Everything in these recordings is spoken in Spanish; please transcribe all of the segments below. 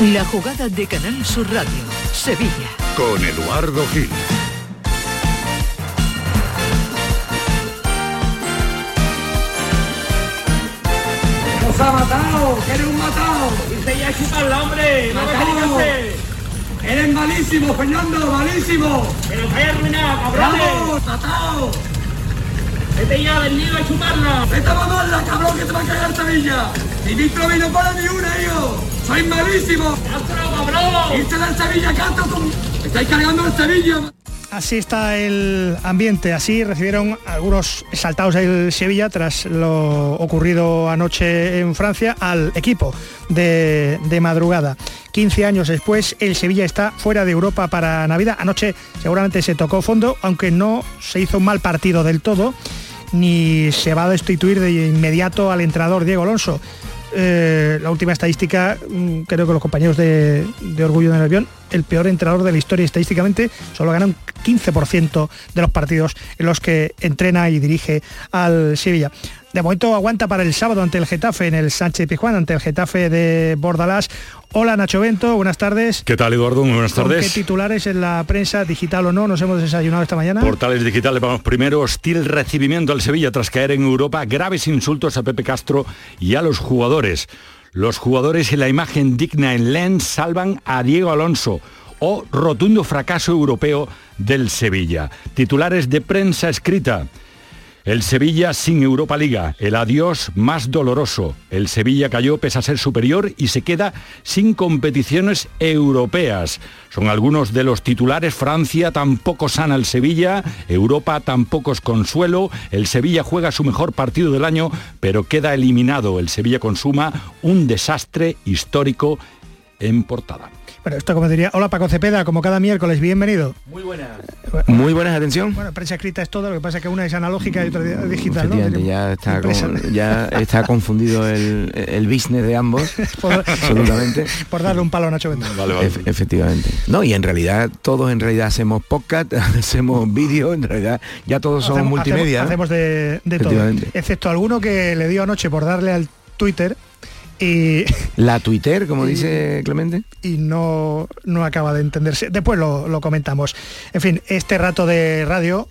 La jugada de Canal Sur Radio, Sevilla. Con Eduardo Gil. ¡Nos ha matado! ¡Que eres un matado! ¡Dice ya chuparla, hombre! ¡No ¡Matado! ¡Eres malísimo, Fernando! ¡Malísimo! ¡Que nos vaya a arruinar, cabrones! ¡Vamos, matado! ¡Vete ya, vendido a chuparla! ¡Vete a mamarla, cabrón, que te va a cagar Sevilla! ¡Ministro no para ni una, hijo! ¡Sois malísimos! ¡Castro, cabrón! ¡Irte del Sevilla, Castro! con- ¡Estáis cargando el Sevilla! Así está el ambiente, así recibieron algunos exaltados del Sevilla tras lo ocurrido anoche en Francia al equipo de, de madrugada. 15 años después, el Sevilla está fuera de Europa para Navidad. Anoche seguramente se tocó fondo, aunque no se hizo un mal partido del todo, ni se va a destituir de inmediato al entrenador Diego Alonso. Eh, la última estadística, mm, creo que los compañeros de, de Orgullo del Avión, el peor entrenador de la historia estadísticamente, solo gana un 15% de los partidos en los que entrena y dirige al Sevilla. De momento aguanta para el sábado ante el Getafe en el Sánchez Pizjuán, ante el Getafe de Bordalás. Hola Nacho Bento, buenas tardes. ¿Qué tal, Eduardo? Muy buenas ¿Con qué tardes. titulares en la prensa, digital o no, nos hemos desayunado esta mañana? Portales digitales, vamos primero, hostil recibimiento al Sevilla tras caer en Europa, graves insultos a Pepe Castro y a los jugadores. Los jugadores y la imagen digna en Lens salvan a Diego Alonso o rotundo fracaso europeo del Sevilla. Titulares de prensa escrita. El Sevilla sin Europa Liga, el adiós más doloroso. El Sevilla cayó pese a ser superior y se queda sin competiciones europeas. Son algunos de los titulares. Francia tampoco sana el Sevilla, Europa tampoco es consuelo. El Sevilla juega su mejor partido del año, pero queda eliminado. El Sevilla consuma un desastre histórico en portada. Bueno, esto como diría, hola Paco Cepeda, como cada miércoles, bienvenido. Muy buenas. Muy buenas, atención. Bueno, prensa escrita es todo, lo que pasa es que una es analógica y otra digital, ¿no? Ya está, con- ya está confundido el, el business de ambos. Por- absolutamente. Por darle un palo a Nacho Bento. Ef- efectivamente. No, y en realidad todos en realidad hacemos podcast, hacemos vídeo, en realidad ya todos somos multimedia. Hacemos, hacemos de, de todo. Efectivamente. Excepto alguno que le dio anoche por darle al Twitter y, La Twitter, como dice Clemente. y no, no acaba de entenderse. Después lo, lo comentamos. En fin, este rato de radio,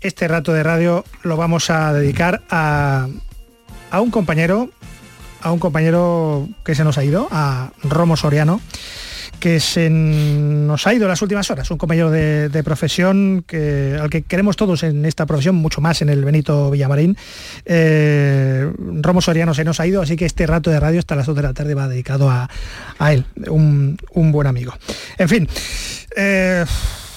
este rato de radio lo vamos a dedicar a, a un compañero, a un compañero que se nos ha ido, a Romo Soriano que se nos ha ido en las últimas horas, un compañero de, profesión que, al que queremos todos en esta profesión, mucho más en el Benito Villamarín. Eh, Romo Soriano se nos ha ido, así que este rato de radio hasta las 2 de la tarde va dedicado a, a él, un, un buen amigo. En fin, eh,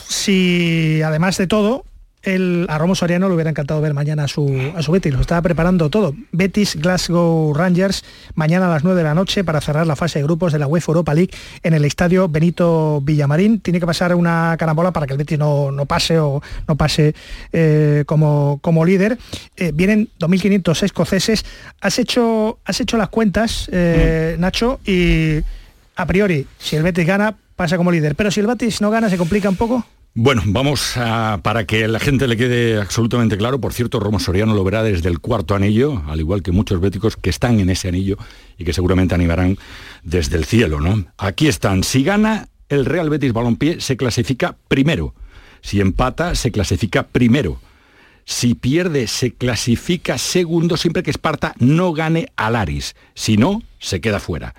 si además de todo, el, a Romo Soriano le hubiera encantado ver mañana a su, a su Betis, lo estaba preparando todo. Betis Glasgow Rangers mañana a las 9 de la noche para cerrar la fase de grupos de la UEFA Europa League en el estadio Benito Villamarín. Tiene que pasar una carambola para que el Betis no, no pase o no pase eh, como, como líder. Eh, vienen 2.500 escoceses. Has hecho, has hecho las cuentas, eh, Nacho, y a priori, si el Betis gana, pasa como líder. Pero si el Betis no gana, se complica un poco. Bueno, vamos para que la gente le quede absolutamente claro, por cierto, Romo Soriano lo verá desde el cuarto anillo, al igual que muchos béticos que están en ese anillo y que seguramente animarán desde el cielo, ¿no? Aquí están, si gana el Real Betis Balompié se clasifica primero, si empata se clasifica primero, si pierde se clasifica segundo siempre que Esparta no gane al Aris, si no, se queda fuera.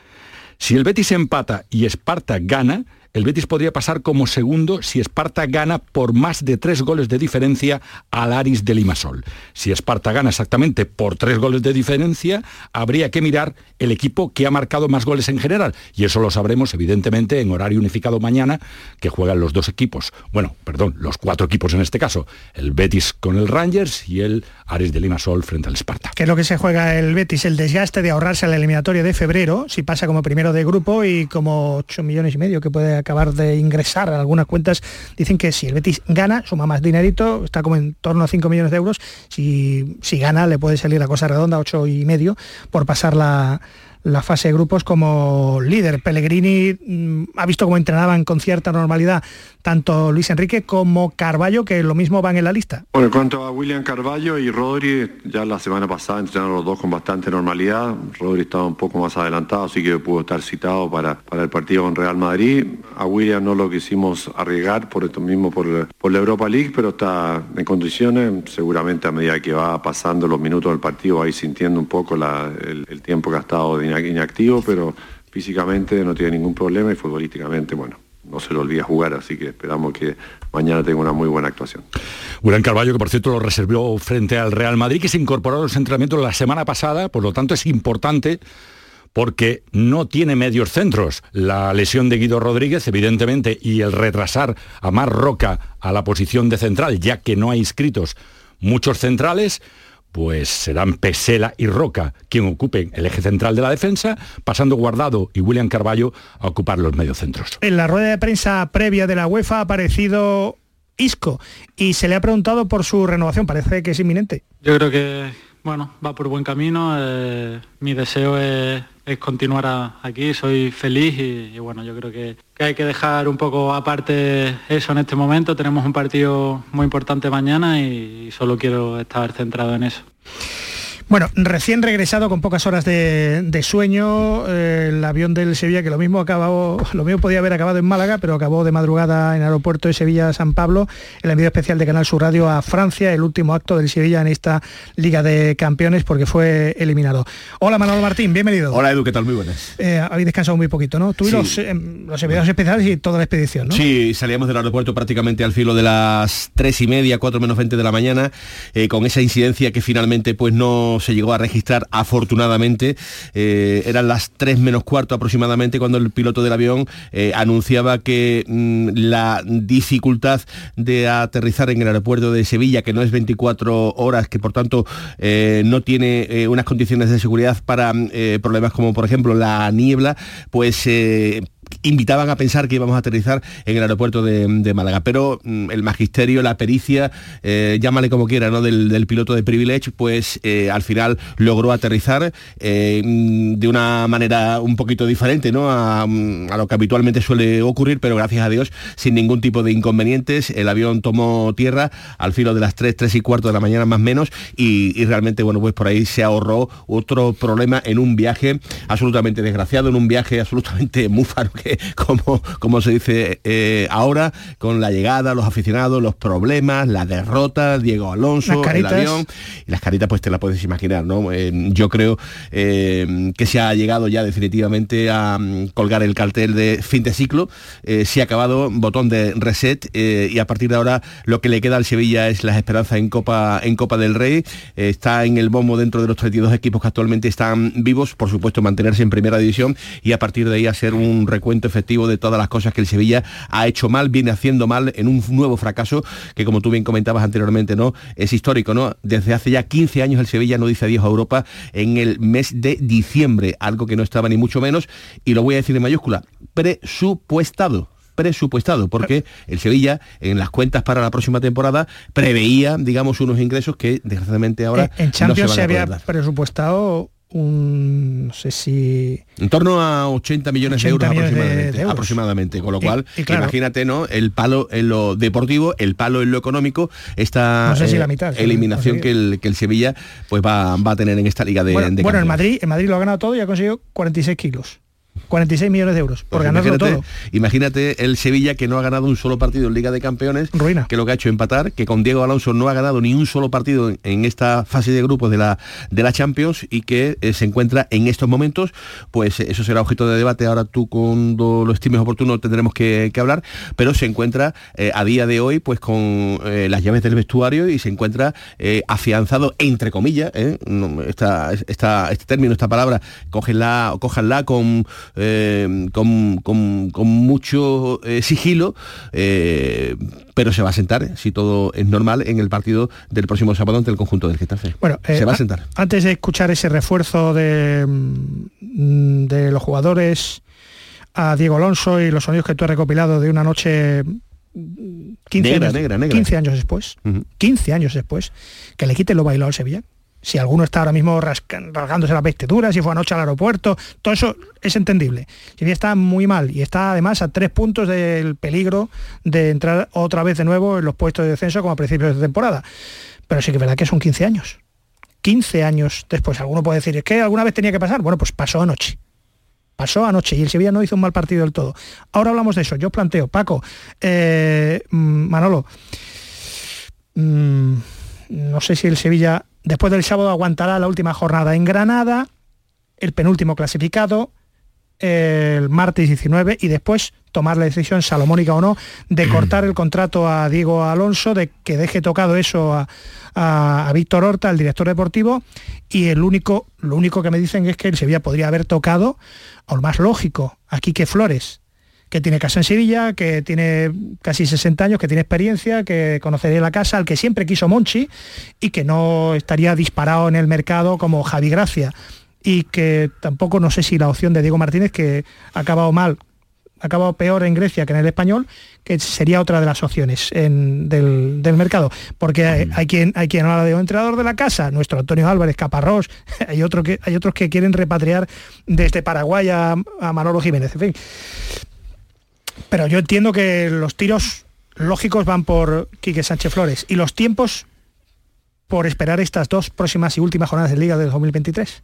Si el Betis empata y Esparta gana, el Betis podría pasar como segundo si Esparta gana por más de tres goles de diferencia al Aris de Limasol. Si Esparta gana exactamente por tres goles de diferencia, habría que mirar el equipo que ha marcado más goles en general. Y eso lo sabremos evidentemente en horario unificado mañana, que juegan los dos equipos. Bueno, perdón, los cuatro equipos en este caso. El Betis con el Rangers y el Aris de Limasol frente al Esparta. que es lo que se juega el Betis, el desgaste de ahorrarse la eliminatoria de febrero, si pasa como primero de grupo y como 8 millones y medio que puede acabar de ingresar a algunas cuentas, dicen que si el Betis gana, suma más dinerito, está como en torno a 5 millones de euros, si, si gana le puede salir la cosa redonda, 8 y medio, por pasar la, la fase de grupos como líder. Pellegrini mm, ha visto cómo entrenaban con cierta normalidad tanto Luis Enrique como Carballo, que lo mismo van en la lista. Bueno, en cuanto a William Carballo y Rodri, ya la semana pasada entrenaron los dos con bastante normalidad. Rodri estaba un poco más adelantado, así que pudo estar citado para, para el partido con Real Madrid. A William no lo quisimos arriesgar por esto mismo, por, por la Europa League, pero está en condiciones. Seguramente a medida que va pasando los minutos del partido va a ir sintiendo un poco el tiempo que ha estado de inactivo, pero físicamente no tiene ningún problema y futbolísticamente, bueno, no se le olvida jugar, así que esperamos que mañana tenga una muy buena actuación. William Carballo, que por cierto lo reservó frente al Real Madrid, que se incorporó a los entrenamientos la semana pasada, por lo tanto es importante porque no tiene medios centros. La lesión de Guido Rodríguez, evidentemente, y el retrasar a Mar Roca a la posición de central, ya que no hay inscritos muchos centrales, pues serán Pesela y Roca quien ocupen el eje central de la defensa, pasando Guardado y William Carballo a ocupar los mediocentros. En la rueda de prensa previa de la UEFA ha aparecido Isco y se le ha preguntado por su renovación. Parece que es inminente. Yo creo que bueno, va por buen camino. eh, mi deseo es, continuar aquí, soy feliz y, bueno, yo creo que, hay que dejar un poco aparte eso en este momento. Tenemos un partido muy importante mañana y solo quiero estar centrado en eso. Bueno, recién regresado con pocas horas de, de sueño, eh, el avión del Sevilla, que lo mismo acabó, lo mismo podía haber acabado en Málaga, pero acabó de madrugada en el aeropuerto de Sevilla-San Pablo, el envío especial de Canal Sur Radio a Francia, el último acto del Sevilla en esta Liga de Campeones, porque fue eliminado. Hola Manolo Martín, bienvenido. Hola Edu, ¿qué tal? Muy buenas. Eh, habéis descansado muy poquito, ¿no? Tú y Sí. los, eh, los enviados especiales y toda la expedición, ¿no? Sí, salíamos del aeropuerto prácticamente al filo de las tres y media, cuatro menos 20 de la mañana, eh, con esa incidencia que finalmente pues no se llegó a registrar afortunadamente. Eh, eran las tres menos cuarto aproximadamente cuando el piloto del avión eh, anunciaba que mm, la dificultad de aterrizar en el aeropuerto de Sevilla, que no es 24 horas, que por tanto eh, no tiene unas condiciones de seguridad para mm, problemas como por ejemplo la niebla, pues invitaban a pensar que íbamos a aterrizar en el aeropuerto de, Málaga. Pero mm, el magisterio, la pericia, eh, llámale como quiera, ¿no? Del, piloto de Privilege, pues eh, al final logró aterrizar eh, mm, de una manera un poquito diferente, ¿no? A, mm, a lo que habitualmente suele ocurrir, pero gracias a Dios, sin ningún tipo de inconvenientes. El avión tomó tierra al filo de las 3, 3 y cuarto de la mañana más menos y, realmente, bueno, pues por ahí se ahorró otro problema en un viaje absolutamente desgraciado, en un viaje absolutamente múfaro, como, como se dice eh, ahora, con la llegada, los aficionados, los problemas, la derrota, Diego Alonso, Las el avión, y las caritas pues te la puedes imaginar, ¿no? Eh, yo creo eh, que se ha llegado ya definitivamente a mm, colgar el cartel de fin de ciclo, se ha acabado, botón de reset y a partir de ahora lo que le queda al Sevilla es las esperanzas en Copa, en Copa del Rey, está en el bombo dentro de los 32 equipos que actualmente están vivos, por supuesto mantenerse en primera división y a partir de ahí hacer un recuento efectivo de todas las cosas que el Sevilla ha hecho mal, viene haciendo mal en un nuevo fracaso que como tú bien comentabas anteriormente, ¿no? Es histórico, ¿no? Desde hace ya 15 años el Sevilla no dice adiós a Europa en el mes de diciembre, algo que no estaba ni mucho menos, y lo voy a decir en mayúscula, presupuestado presupuestado, porque el Sevilla en las cuentas para la próxima temporada preveía, digamos, unos ingresos que desgraciadamente ahora Eh, en no Champions se se, van a había poder dar. presupuestado un, no sé si... En torno a 80 millones de 80 euros millones de- aproximadamente, euros. aproximadamente, con lo cual y claro. imagínate, ¿no? El palo en lo deportivo, el palo en lo económico, esta No sé si eh, la mitad, sí, eliminación que el, que el Sevilla pues va, va a tener en esta liga de, bueno, de bueno, en. Madrid, en Madrid lo ha ganado todo y ha conseguido 46 kilos. 46 millones de euros por Pues ganarlo imagínate, todo. imagínate el Sevilla que no ha ganado un solo partido en Liga de Campeones, Ruina. que lo que ha hecho empatar, que con Diego Alonso no ha ganado ni un solo partido en, esta fase de grupos de la, de la Champions y que eh, se encuentra en estos momentos, pues eh, eso será objeto de debate, ahora tú cuando lo estimes oportuno tendremos que, que hablar, pero se encuentra eh, a día de hoy pues con eh, las llaves del vestuario y se encuentra afianzado, entre comillas, no, esta, esta- este término, esta palabra, cógenla, cójanla con, eh, con, con- con mucho eh, sigilo, eh, pero se va a sentar, si todo es normal, en el partido del próximo sábado ante el conjunto del Getafe. Bueno, se va a sentar. Antes de escuchar ese refuerzo de, mm, de los jugadores a Diego Alonso y los sonidos que tú has recopilado de una noche mm, 15, Negra, años, negra, negra. 15 años después, Ujú. 15 años después, que le quiten lo bailado al Sevilla. Si alguno está ahora mismo rasgándose las vestiduras, si fue anoche al aeropuerto, todo eso es entendible. Sevilla está muy mal y está además a tres puntos del peligro de entrar otra vez de nuevo en los puestos de descenso como a principios de temporada. Pero sí que es verdad que son 15 años. 15 años después. Alguno puede decir, es que alguna vez tenía que pasar. Bueno, pues pasó anoche. Pasó anoche y el Sevilla no hizo un mal partido del todo. Ahora hablamos de eso. Yo planteo, Paco, eh, mm, Manolo, mm, no sé si el Sevilla después del sábado aguantará la última jornada en Granada, el penúltimo clasificado, el martes 19 y después tomar la decisión salomónica o no de cortar el contrato a Diego Alonso, de que deje tocado eso a, Víctor Horta, el director deportivo, y el único, lo único que me dicen es que el Sevilla podría haber tocado, o lo más lógico, a Quique Flores, que tiene casa en Sevilla, que tiene casi 60 años, que tiene experiencia, que conocería la casa, al que siempre quiso Monchi y que no estaría disparado en el mercado como Javi Gracia y que tampoco no sé si la opción de Diego Martínez, que ha acabado mal, ha acabado peor en Grecia que en el español, que sería otra de las opciones del, mercado. Porque hay, quien hay quien habla de un entrenador de la casa, nuestro Antonio Álvarez Caparrós, hay, otro que, hay otros que quieren repatriar desde Paraguay a, a Manolo Jiménez. En fin. Pero yo entiendo que los tiros lógicos van por Quique Sánchez Flores y los tiempos por esperar estas dos próximas y últimas jornadas de Liga del 2023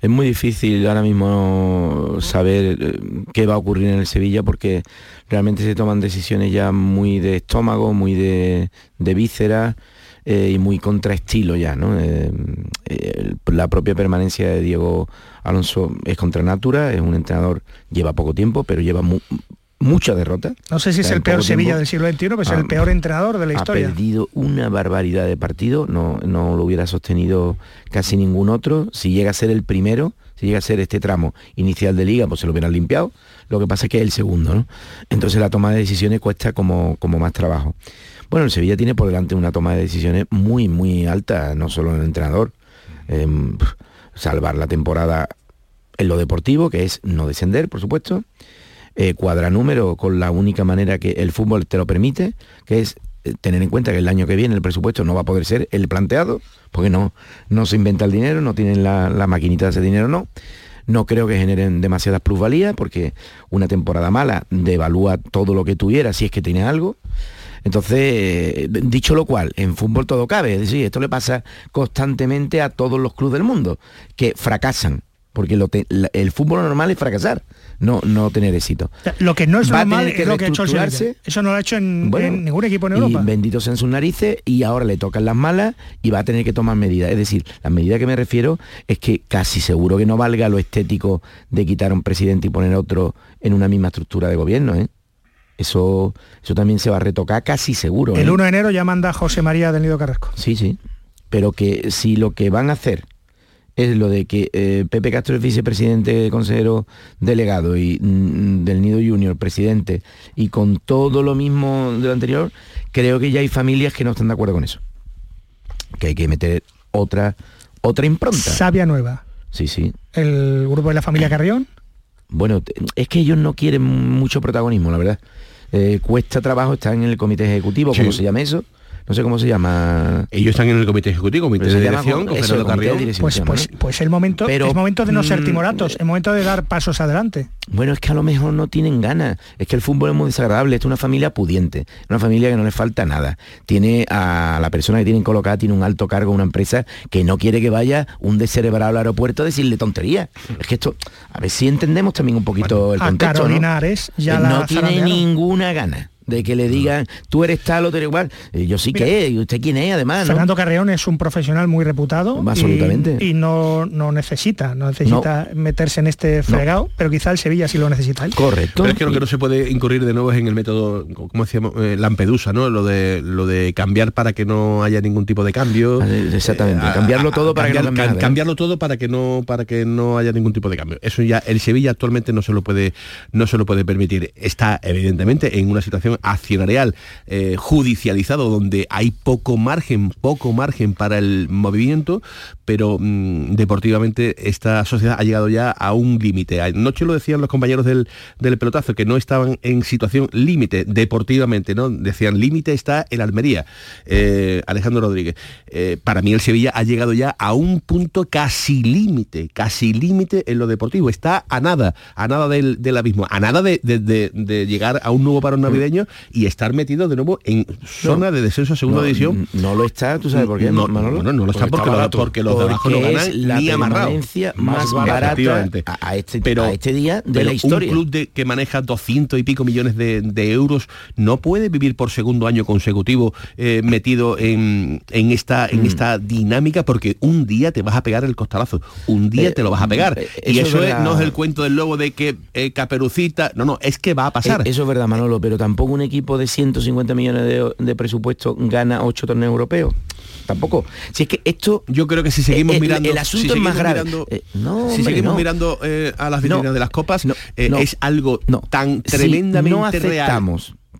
es muy difícil ahora mismo saber eh, qué va a ocurrir en el Sevilla porque realmente se toman decisiones ya muy de estómago, muy de, de vísceras eh, y muy contraestilo ya, ¿no? Eh, la propia permanencia de Diego Alonso es contra natura, es un entrenador, lleva poco tiempo, pero lleva mucha derrota. No sé si es el peor Sevilla del siglo XXI, pero es el peor entrenador de la historia. Ha perdido una barbaridad de partido, no, no lo hubiera sostenido casi ningún otro. Si llega a ser el primero, si llega a ser este tramo inicial de liga, pues se lo hubieran limpiado. Lo que pasa es que es el segundo, ¿no? Entonces la toma de decisiones cuesta como, como más trabajo. Bueno, el Sevilla tiene por delante una toma de decisiones muy, muy alta, no solo en el entrenador. Salvar la temporada en lo deportivo, que es no descender, por supuesto eh, cuadranúmero con la única manera que el fútbol te lo permite, que es eh, tener en cuenta que el año que viene el presupuesto no va a poder ser el planteado, porque no, no se inventa el dinero, no tienen la, maquinita de ese dinero, no. No creo que generen demasiadas plusvalías, porque una temporada mala devalúa todo lo que tuviera si es que tiene algo. Entonces, eh, dicho lo cual, en fútbol todo cabe, es decir, esto le pasa constantemente a todos los clubes del mundo, que fracasan, porque el fútbol normal es fracasar no, no tener éxito. Lo que no es normal es lo que ha hecho el Eso no lo ha hecho en, ningún equipo en Europa. Y benditos en sus narices y ahora le tocan las malas y va a tener que tomar medidas. Es decir, la medida que me refiero es que casi seguro que no valga lo estético de quitar a un presidente y poner otro en una misma estructura de gobierno. ¿eh? Eso, eso también se va a retocar casi seguro. El 1 ¿eh? de enero ya manda José María del Nido Carrasco. Sí, sí. Pero que si lo que van a hacer es lo de que eh, Pepe Castro es vicepresidente, consejero delegado y mm, del Nido Junior, presidente, y con todo lo mismo de lo anterior, creo que ya hay familias que no están de acuerdo con eso. Que hay que meter otra, otra impronta. Sabia nueva. Sí, sí. El grupo de la familia Carrión. Bueno, es que ellos no quieren mucho protagonismo, la verdad. Eh, cuesta trabajo estar en el comité ejecutivo, como se llama eso no sé cómo se llama. Ellos están en el comité ejecutivo, comité de dirección, con Pues, pues, pues, el momento, es momento de no ser mm, timoratos, es momento de dar pasos adelante. Bueno, es que a lo mejor no tienen ganas. Es que el fútbol es muy desagradable. es una familia pudiente, una familia que no le falta nada. Tiene a la persona que tienen colocada, tiene un alto cargo, una empresa que no quiere que vaya un descerebrado al aeropuerto a decirle tontería. Es que esto, a ver si entendemos también un poquito el contexto. A ya no tiene ninguna gana de que le digan, tú eres tal o tú eres igual. yo sí que ¿y usted quién es además? Fernando Carreón es un profesional muy reputado. Absolutamente. Y, no, no necesita, no necesita meterse en este fregado, pero quizá el Sevilla sí lo necesita. Correcto. Pero es que lo que no se puede incurrir de nuevo es en el método, como decíamos, eh, Lampedusa, ¿no? Lo de lo de cambiar para que no haya ningún tipo de cambio. Ah, exactamente. Eh, cambiarlo todo para que no cambiarlo todo para que no para que no haya ningún tipo de cambio. Eso ya el Sevilla actualmente no se lo puede no se lo puede permitir. Está evidentemente en una situación accionarial eh, judicializado donde hay poco margen, poco margen para el movimiento, pero mm, deportivamente esta sociedad ha llegado ya a un límite. Anoche lo decían los compañeros del, del pelotazo, que no estaban en situación límite deportivamente, ¿no? Decían, límite está en Almería. Eh, Alejandro Rodríguez. Eh, para mí el Sevilla ha llegado ya a un punto casi límite, casi límite en lo deportivo. Está a nada, a nada del, del abismo, a nada de, de- de- de llegar a un nuevo parón navideño y estar metido de nuevo en zona de descenso a segunda No, división. No lo está, tú sabes por qué, No, Manolo? bueno, no lo está porque, lo- porque los de abajo no Porque ganan la ni amarrado. más barata a, a este, Pero- a este día de la historia. Un club de- que maneja 200 y pico millones de, de euros no puede vivir por segundo año consecutivo eh, metido en, en esta, Mm. en esta dinámica porque un día te vas a pegar el costalazo, un día Eh, te lo vas a pegar. eh, y eso es eso es- no es el cuento del lobo de que eh, Caperucita, no, no, es que va a pasar. Eh, Eso es verdad, Manolo, pero tampoco un equipo de 150 millones de, de presupuesto gana 8 torneos europeos. Tampoco. Si es que esto... Yo creo que si seguimos el, mirando... El asunto si es más grave. mirando- Eh, no, si hombre, seguimos no. mirando eh, a las vitrinas No, de las copas, no, eh, es algo no. tan Si tremendamente no real.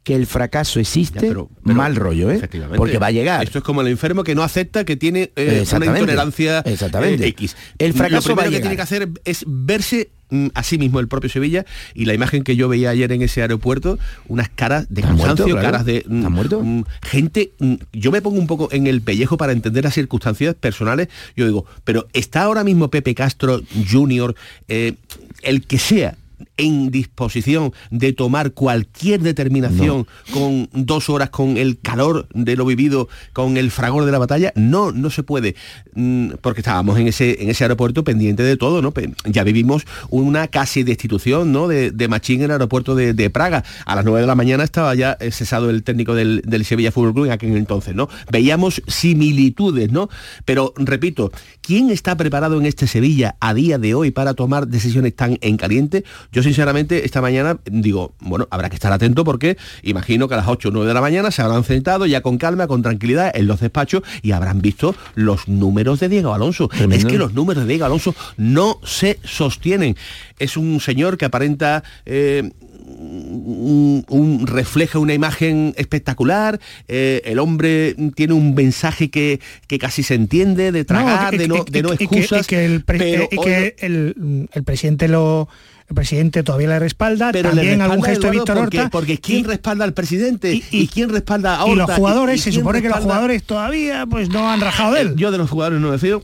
Que el fracaso existe, Ya, pero- pero- mal rollo, ¿eh? Porque va a llegar. Esto es como el enfermo que no acepta que tiene eh, una Exactamente. intolerancia eh, Exactamente. X. El fracaso Lo va a primero que tiene que hacer es verse mm, a sí mismo el propio Sevilla y la imagen que yo veía ayer en ese aeropuerto, unas caras de ¿Está muerto, cansancio, caras de mm, ¿Está muerto? mm, gente, mm, yo me pongo un poco en el pellejo para entender las circunstancias personales, yo digo, pero está ahora mismo Pepe Castro Jr., eh, el que sea en disposición de tomar cualquier determinación con dos horas con el calor de lo vivido, con el fragor de la batalla, no, no se puede, Mm, porque estábamos en ese, en ese aeropuerto pendiente de todo, ¿no? Ya vivimos una casi destitución, ¿no? De, de Machín en el aeropuerto de, de Praga. A las 9 de la mañana estaba ya eh, cesado el técnico del, del Sevilla Fútbol Club en aquel entonces, ¿no? Veíamos similitudes, ¿no? Pero repito, ¿quién está preparado en este Sevilla a día de hoy para tomar decisiones tan en caliente? Yo sinceramente esta mañana digo, bueno, habrá que estar atento porque imagino que a las 8 o 9 de la mañana se habrán sentado ya con calma, con tranquilidad en los despachos y habrán visto los números de Diego Alonso. Tremendo. Es que los números de Diego Alonso no se sostienen. Es un señor que aparenta... eh, un, un- refleja una imagen espectacular, eh, el hombre tiene un mensaje que, que casi se entiende, de tragar, de, no, de no y que- excusas. y que el, pre- pero y hoy que el, el presidente lo el presidente todavía le respalda, Pero le también algún gesto de Víctor porque, Horta. porque ¿quién y- respalda al presidente? y- ¿Y, y- quién respalda a y Horta? los jugadores, ¿Y se supone que los jugadores todavía pues no han rajado de él. Yo de los jugadores no me fío.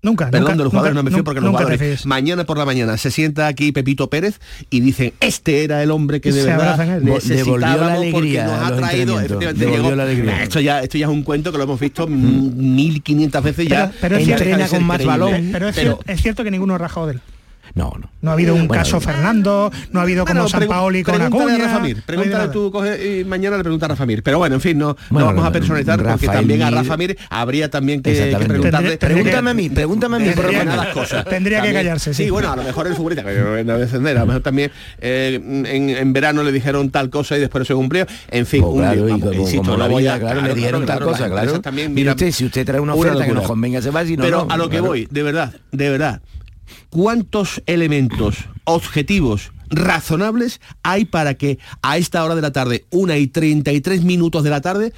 nunca, Perdón, nunca, de los jugadores nunca- no me fío porque los jugadores mañana por la mañana se sienta aquí Pepito Pérez y dicen este era el hombre que de Se verdad. Devolvió la necesitábamos porque alegría nos ha traído entrenamientos. efectivamente, Devolvió llegó- la alegría. esto ya esto ya es un cuento que lo hemos visto mm, 1500 veces ya Pero- pero es cierto- con más balón. Pero es, cier- es cierto que ninguno ha rajado de él. No, no. No ha habido un Bueno, caso Fernando, no ha habido como Bueno, San pregu- Paoli con Acuña. a Rafa Mir, pregúntale tú, coge y mañana le pregunta a Rafa Mir. Pero bueno, en fin, no, vamos a personalizar porque Rafael también a Rafa Mir habría también que, que preguntarle. Tendría- Pregúntame a mí, pregúntame a mí, por Tendría- menos. las cosas. Tendría que callarse, sí. bueno, a lo mejor el futbolista, que no no defender, a lo mejor también eh, en, en verano le dijeron tal cosa y después no se cumplió. En fin, Oh, un claro, lío, y vamos, como, insisto, como no la voy vida, a- claro, le dijeron tal cosa, claro. también, mira, usted, si usted trae una oferta que nos convenga se va, si no, Pero a lo que Claro. voy, de verdad, de verdad, ¿cuántos elementos objetivos razonables hay para que a esta hora de la tarde, una y 33 minutos de la tarde,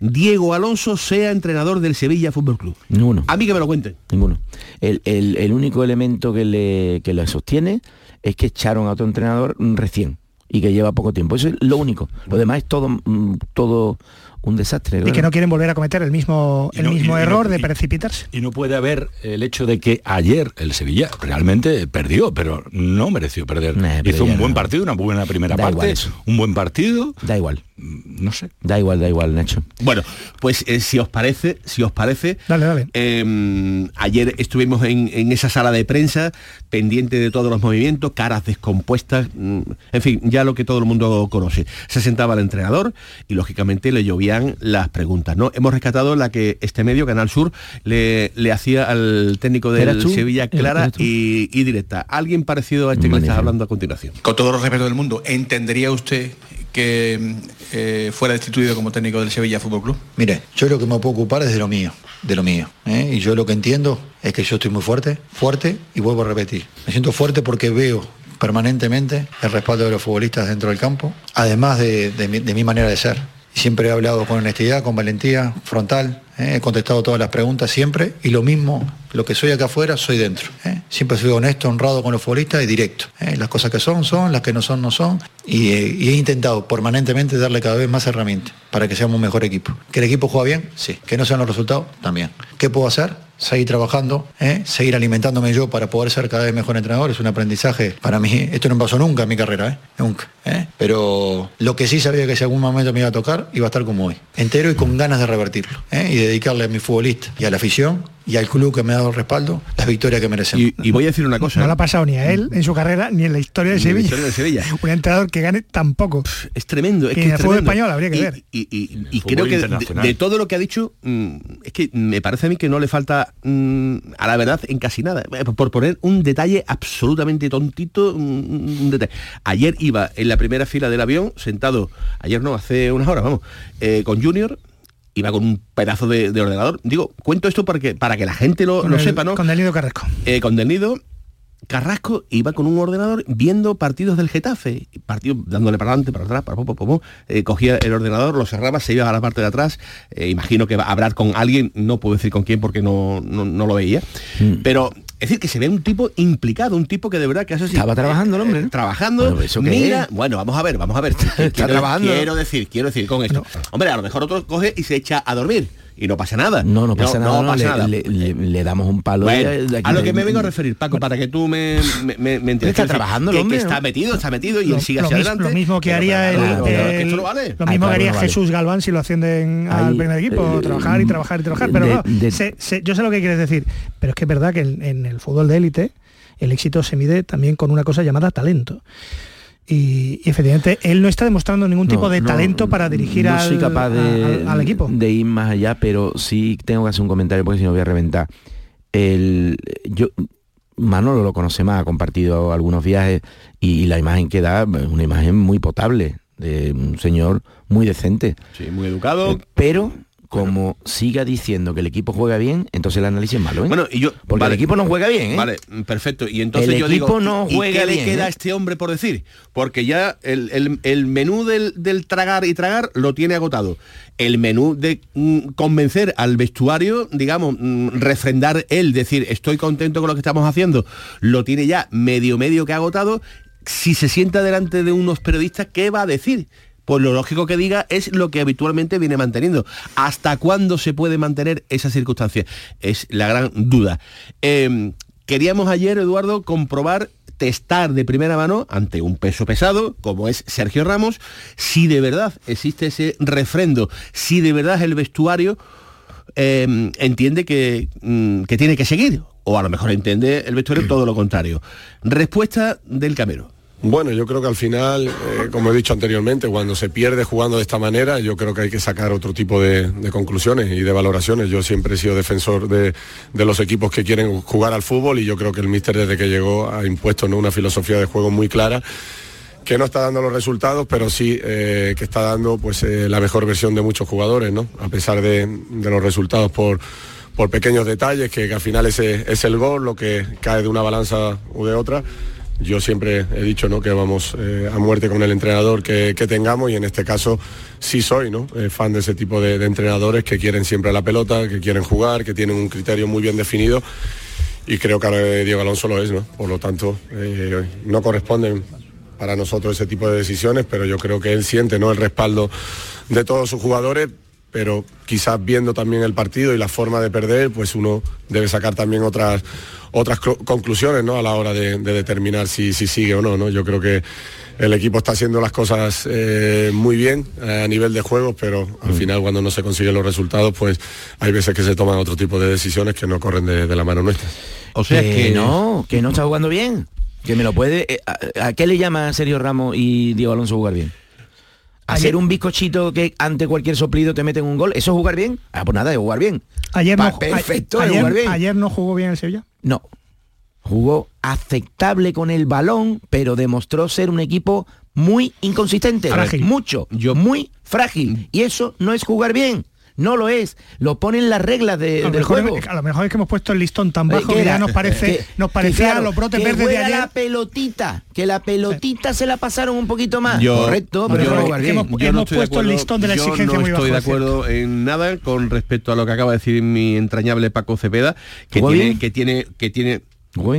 Diego Alonso sea entrenador del Sevilla Fútbol Club? Ninguno. A mí que me lo cuenten. Ninguno. El, el- el único elemento que le, que le sostiene es que echaron a otro entrenador recién y que lleva poco tiempo. Eso es lo único. Lo demás es todo, mm, todo un desastre. Y claro. que no quieren volver a cometer el mismo, el no- mismo y- y no- error de precipitarse. Y no puede haber el hecho de que ayer el Sevilla realmente perdió, pero no mereció perder. Nah, Hizo un buen no. partido, una buena primera Da igual parte, eso. un buen partido, Da igual. no sé. Da igual, da igual, Nacho. Bueno, pues eh, si os parece, si os parece, Dale, dale. eh, ayer estuvimos en, en esa sala de prensa, pendiente de todos los movimientos, caras descompuestas, mm, en fin, ya lo que todo el mundo conoce. Se sentaba el entrenador y lógicamente le las preguntas. ¿no? Hemos rescatado la que este medio, Canal Sur, le, le hacía al técnico del ¿Eras tú? Sevilla clara y, y directa. Alguien parecido a este que le estás hablando a continuación. Con todo los respeto del mundo, ¿entendería usted que eh, fuera destituido como técnico del Sevilla Fútbol Club? Mire, yo lo que me puedo ocupar es de lo mío, de lo mío. ¿eh? Y yo lo que entiendo es que yo estoy muy fuerte, fuerte, y vuelvo a repetir. Me siento fuerte porque veo permanentemente el respaldo de los futbolistas dentro del campo, además de, de mi, de mi manera de ser. Siempre he hablado con honestidad, con valentía, frontal, ¿eh? he contestado todas las preguntas siempre y lo mismo, lo que soy acá afuera, soy dentro. ¿eh? Siempre soy honesto, honrado con los futbolistas y directo. ¿eh? Las cosas que son, son, las que no son, no son. Y, eh, y he intentado permanentemente darle cada vez más herramientas para que seamos un mejor equipo. ¿Que el equipo juega bien? Sí. ¿Que no sean los resultados? También. ¿Qué puedo hacer? Seguir trabajando, ¿eh? seguir alimentándome yo para poder ser cada vez mejor entrenador. Es un aprendizaje para mí. Esto no me pasó nunca en mi carrera, ¿eh? nunca. ¿eh? Pero lo que sí sabía que si algún momento me iba a tocar, iba a estar como hoy. Entero y con ganas de revertirlo. Y dedicarle a mi futbolista y a la afición y al club que me ha dado el respaldo las victorias que merecemos. Y, y voy a decir una cosa. No ¿eh? le ha pasado ni a él en su carrera ni en la historia de Sevilla. historia de Sevilla. un entrenador que gane tampoco. Es tremendo. Es que en es el fútbol español habría que Y- ver. Y, creo que de todo lo que ha dicho, mm, es que me parece a mí que no le falta mm, a la verdad en casi nada. Eh, Por poner un detalle absolutamente tontito, mm, un detalle. Ayer iba en la primera fila del avión, sentado, ayer no, hace unas horas, vamos, eh, con Junior. Iba con un pedazo de, de ordenador. Digo, cuento esto para que, para que la gente lo, lo el- sepa, ¿no? Con Delido Carrasco. eh, con Del Nido, Carrasco iba con un ordenador viendo partidos del Getafe, partidos dándole para adelante, para atrás, para pum, pum. Eh, cogía el ordenador, lo cerraba, se iba a la parte de atrás, eh, imagino que va a hablar con alguien, no puedo decir con quién porque no, no, no lo veía, Mm. pero es decir, que se ve un tipo implicado, un tipo que de verdad que hace así, Estaba trabajando el hombre, ¿no? trabajando, Bueno, ¿eso mira, bueno, vamos a ver, vamos a ver, quiero, trabajando, ¿no? quiero decir, quiero decir con esto, hombre, a lo mejor otro coge y se echa a dormir y no pasa nada, No, no pasa nada, no, pasa le, nada. le- le- le damos un palo Bueno, de- de aquí a lo de- que me vengo a referir, Paco, para que tú me, me, me- me entiendas. Está decir, trabajando el que, hombre, que está metido, está metido y Lo, él sigue hacia adelante. lo mismo que haría el, el- lo Ay, mismo claro, que haría. Jesús Galván si lo ascienden al primer equipo, eh, trabajar y trabajar y trabajar. Pero de- de- yo sé lo que quieres decir, pero es que es verdad que en, en el fútbol de élite el éxito se mide también con una cosa llamada talento. Y, y efectivamente él no está demostrando ningún tipo No, de no, talento para dirigir no al, soy capaz de, al- al equipo. de ir más allá, pero sí tengo que hacer un comentario porque si no voy a reventar. El, yo, Manolo lo conoce más, ha compartido algunos viajes y, y la imagen que da es una imagen muy potable de un señor muy decente. Sí, muy educado. Eh, Pero como siga diciendo que el equipo juega bien, entonces el análisis es malo. ¿eh? Bueno, y yo. Porque vale, el equipo no juega bien, ¿eh? Vale, perfecto. Y entonces El yo equipo digo. no ¿y- ¿y juega qué bien, le queda ¿eh? a este hombre por decir? Porque ya el, el- el menú del, del tragar y tragar lo tiene agotado. El menú de mm, convencer al vestuario, digamos, mm, refrendar él, decir, estoy contento con lo que estamos haciendo, lo tiene ya medio medio que agotado. Si se sienta delante de unos periodistas, ¿qué va a decir? Pues lo lógico que diga es lo que habitualmente viene manteniendo. ¿Hasta cuándo se puede mantener esa circunstancia? Es la gran duda. Eh, queríamos ayer, Eduardo, comprobar testar de primera mano ante un peso pesado como es Sergio Ramos si de verdad existe ese refrendo si de verdad el vestuario eh, entiende que, mm, que tiene que seguir o a lo mejor entiende el vestuario todo lo contrario respuesta del camero Bueno, yo creo que al final, eh, como he dicho anteriormente, cuando se pierde jugando de esta manera, yo creo que hay que sacar otro tipo de, conclusiones y de valoraciones. Yo siempre he sido defensor de, de los equipos que quieren jugar al fútbol y yo creo que el míster desde que llegó ha impuesto ¿no? una filosofía de juego muy clara que no está dando los resultados, pero sí eh, que está dando pues eh, la mejor versión de muchos jugadores, ¿no? A pesar de, de los resultados por, por pequeños detalles, que, que al final ese es el gol, lo que cae de una balanza o de otra. Yo siempre he dicho ¿no? que vamos eh, a muerte con el entrenador que, que tengamos y en este caso sí soy ¿no? Eh, fan de ese tipo de, entrenadores que quieren siempre la pelota, que quieren jugar, que tienen un criterio muy bien definido y creo que ahora Diego Alonso lo es, ¿no? Por lo tanto, eh, no corresponden para nosotros ese tipo de decisiones, pero yo creo que él siente ¿no? el respaldo de todos sus jugadores, pero quizás viendo también el partido y la forma de perder, pues uno debe sacar también otras otras conclusiones ¿no? a la hora de, de determinar si, si sigue o no, no. Yo creo que el equipo está haciendo las cosas eh, muy bien eh, a nivel de juegos, pero al final cuando no se consiguen los resultados, pues hay veces que se toman otro tipo de decisiones que no corren de, de la mano nuestra. o sea que, que no, que no está jugando bien. Que me lo puede. eh, ¿A, a qué le llama Sergio Ramos y Diego Alonso jugar bien? Hacer Ayer- un bizcochito que ante cualquier soplido te meten un gol, ¿eso es jugar bien? Ah, pues nada, es jugar bien. Ayer Pa- no, perfecto, a- es jugar ayer, bien. ayer no jugó bien el Sevilla. No. Jugó aceptable con el balón, pero demostró ser un equipo muy inconsistente. Frágil. Mucho. Yo muy frágil. Y eso no es jugar bien. No lo es. Lo ponen las reglas de, del mejor, juego. a lo mejor es que hemos puesto el listón tan bajo ¿qué que era? ya nos parece, Que- nos parecía claro, los brotes que verdes de ayer. la pelotita, que la pelotita se la pasaron un poquito más. Yo- Correcto, pero yo- no hemos- yo no hemos estoy de puesto el acuerdo- listón de la yo exigencia no muy estoy bajo, de es cierto. acuerdo en nada con respecto a lo que acaba de decir mi entrañable Paco Cepeda, que ¿Jugó tiene, que tiene, que tiene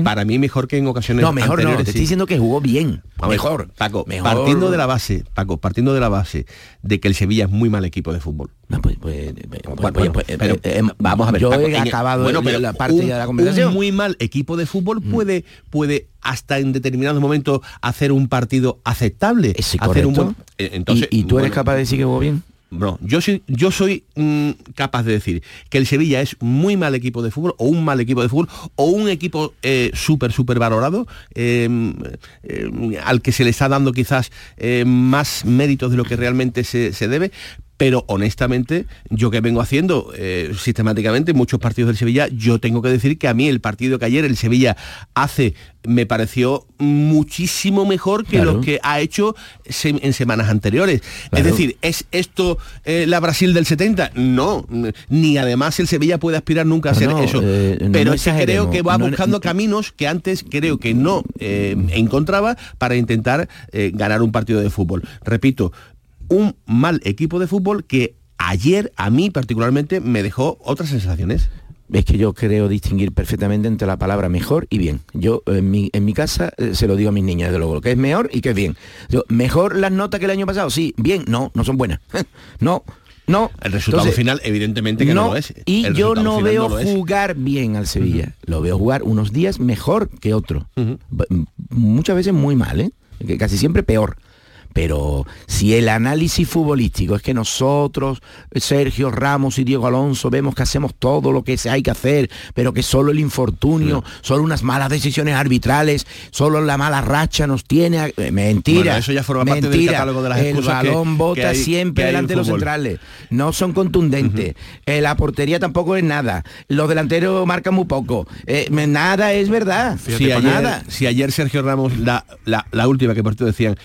Para mí mejor que en ocasiones No, mejor no, te sí. estoy diciendo que jugó bien. A mejor. Paco, Mejor. partiendo de la base, Paco, partiendo de la base de que el Sevilla es muy mal equipo de fútbol. No, pues, pues, pues, Bueno, pues, pues, pero eh, eh, vamos a ver. Yo Paco, he en- acabado bueno, pero la parte un, de la conversación. un muy mal equipo de fútbol puede, puede hasta en determinados momentos hacer un partido aceptable. Hacer un buen- eh, entonces, ¿Y, y tú eres capaz de decir que jugó bien? No, yo soy, yo soy mm, capaz de decir que el Sevilla es muy mal equipo de fútbol, o un mal equipo de fútbol, o un equipo eh, súper, súper valorado, eh, eh, al que se le está dando quizás eh, más méritos de lo que realmente se, se debe. Pero honestamente, yo que vengo haciendo eh, sistemáticamente muchos partidos del Sevilla, yo tengo que decir que a mí el partido que ayer el Sevilla hace me pareció muchísimo mejor que Claro. lo que ha hecho se- en semanas anteriores. Claro. Es decir, ¿es esto eh, la Brasil del 70? No, ni además el Sevilla puede aspirar nunca a ser no, eso. eh, no, Pero que creo que va No, buscando no, caminos que antes creo que no eh, encontraba para intentar ganar un partido de fútbol. Repito, un mal equipo de fútbol que ayer a mí particularmente me dejó otras sensaciones. Es que yo creo distinguir perfectamente entre la palabra mejor y bien. Yo en mi, en mi casa eh, se lo digo a mis niñas, de luego, lo que es mejor y que es bien. Yo, mejor las notas que el año pasado, sí, bien, no, no son buenas. no, no. El resultado Entonces, final evidentemente que no, lo es. Y El yo no veo no jugar bien al Sevilla. Lo veo jugar unos días mejor que otro. Muchas veces muy mal, ¿eh? Casi siempre peor. Pero si el análisis futbolístico es que nosotros, Sergio Ramos y Diego Alonso, vemos que hacemos todo lo que hay que hacer, pero que solo el infortunio, solo unas malas decisiones arbitrales, solo la mala racha nos tiene... eh, Mentira. Bueno, eso ya forma parte del mentira. catálogo de las El balón que bota siempre que hay en delante de los centrales. No son contundentes. Eh, la portería tampoco es nada. Los delanteros marcan muy poco. Eh, nada es verdad. si, ayer, nada. si ayer Sergio Ramos, la, la, la última que por decían,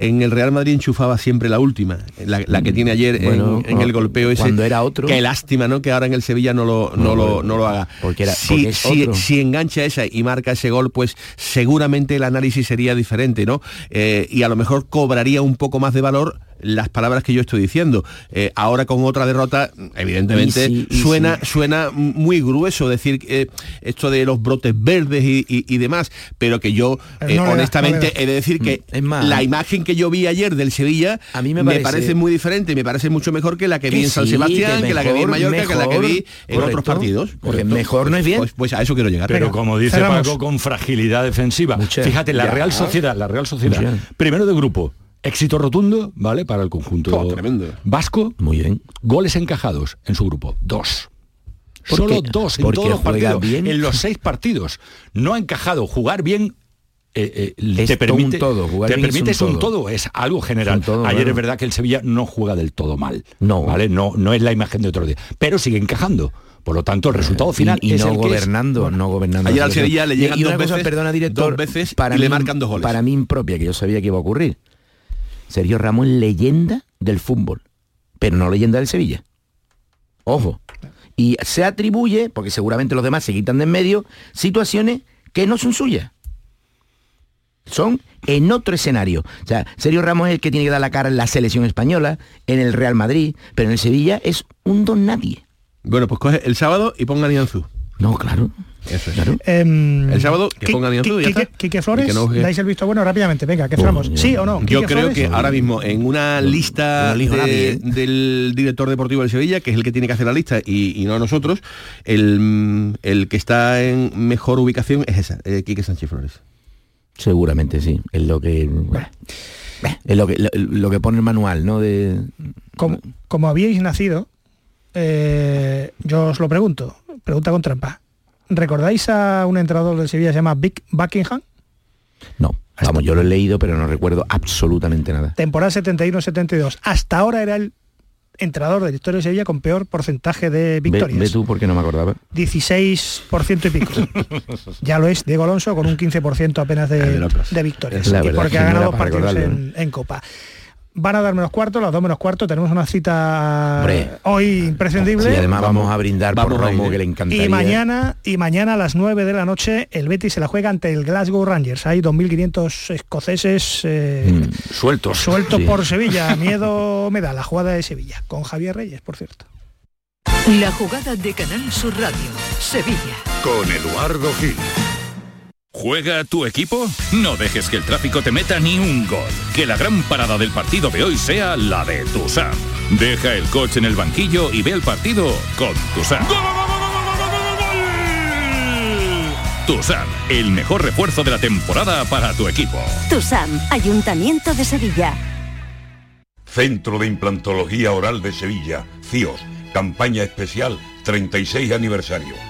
en el Real Madrid enchufaba siempre la última, la, la que tiene ayer en- Bueno, en, el golpeo ese. cuando era otro. Qué lástima, ¿no? Que ahora en el Sevilla no lo, no No, lo, no lo haga. porque era- si, porque si- si engancha esa y marca ese gol, pues seguramente el análisis sería diferente, ¿no? Eh, y a lo mejor cobraría un poco más de valor las palabras que yo estoy diciendo. Eh, ahora con otra derrota, evidentemente, Y sí, y suena, sí. suena muy grueso decir eh, esto de los brotes verdes y, y- y demás, pero que yo Pero eh, no honestamente no he de decir que Mm, es más, la imagen que yo vi ayer del Sevilla A mí me parece, parece- muy diferente, me parece mucho mejor que la que, Que vi en San sí, Sebastián, que que, la que vi en mejor, Mallorca, que la que vi en otros correcto, partidos. porque Correcto. mejor no es bien. Pues, pues a eso quiero llegar. Pero Venga, como dice cerramos. Paco, con fragilidad defensiva. Mucha. Fíjate, la Ya. Real Sociedad, la Real Sociedad, Mucha. primero de grupo, éxito rotundo, ¿vale? Para el conjunto Oh, tremendo. vasco, Muy bien. goles encajados en su grupo, dos. ¿Por Solo qué? dos en Porque todos los juega partidos, bien. en los seis partidos. No ha encajado. Jugar bien eh, eh, Es te todo permite, un todo, jugar te es permite un es un todo. todo, es algo general. Es todo, Ayer claro. es verdad que el Sevilla no juega del todo mal. No. ¿vale? No, no es la imagen de otro día, pero sigue encajando. Por lo tanto, el resultado final y, y es no el que es. gobernando, no gobernando. Ayer al Sevilla le llegan y, y dos una cosa, veces- perdona, director, dos veces para y le mí- marcan dos goles. Para mí impropia, que yo sabía que iba a ocurrir. Sergio Ramos es leyenda del fútbol, pero no leyenda del Sevilla. Ojo. Y se atribuye, porque seguramente los demás se quitan de en medio, situaciones que no son suyas. Son en otro escenario. O sea, Sergio Ramos es el que tiene que dar la cara en la selección española, en el Real Madrid, pero en el Sevilla es un don nadie. Bueno, pues coge el sábado y ponga Nianzú. No, claro. Eso es. Claro. Em, El sábado, que pongan Nianzú y ya Quique- está. Quique Flores, Y que no dais el visto bueno rápidamente, venga, que cerramos. ¿Sí o no? Yo creo Flores? que ahora mismo en una lista de- ¿eh? del director deportivo del Sevilla, que es el que tiene que hacer la lista y, y no a nosotros, el, el que está en mejor ubicación es esa, eh, Quique Sánchez Flores. Seguramente sí. Es lo que. Es lo que, lo, lo que pone el manual, ¿no? De. como, como habíais nacido, eh, yo os lo pregunto, pregunta con trampa. ¿Recordáis a un entrenador del Sevilla que se llama Vic Buckingham? No. Vamos, yo lo he leído, pero no recuerdo absolutamente nada. Temporada 71-72. Hasta ahora era el entrenador de la historia de Sevilla con peor porcentaje de Ve, victorias. ve tú porque no me acordaba. 16% y pico. ya lo es Diego Alonso con un 15% apenas de de, locos. de victorias. Y porque que ha ganado partidos en Copa. Van a dar menos cuarto, las dos menos cuarto, tenemos una cita Hombre. hoy imprescindible. Y además vamos, a brindar vamos por Romo, que le encantaría. Y mañana, y mañana a las 9 de la noche el Betis se la juega ante el Glasgow Rangers. Hay 2.500 escoceses eh, Mm, Sueltos. sueltos Sí. por Sevilla. Miedo me da la jugada de Sevilla, con Javier Reyes, por cierto. La jugada de Canal Sur Radio, Sevilla. Con Eduardo Gil. ¿Juega tu equipo? No dejes que el tráfico te meta ni un gol. Que la gran parada del partido de hoy sea la de Tusam. Deja el coche en el banquillo y ve el partido con Tusam. Tusam, el mejor refuerzo de la temporada para tu equipo. TUSAM, Ayuntamiento de Sevilla. Centro de Implantología Oral de Sevilla, CIOS, campaña especial 36 aniversario.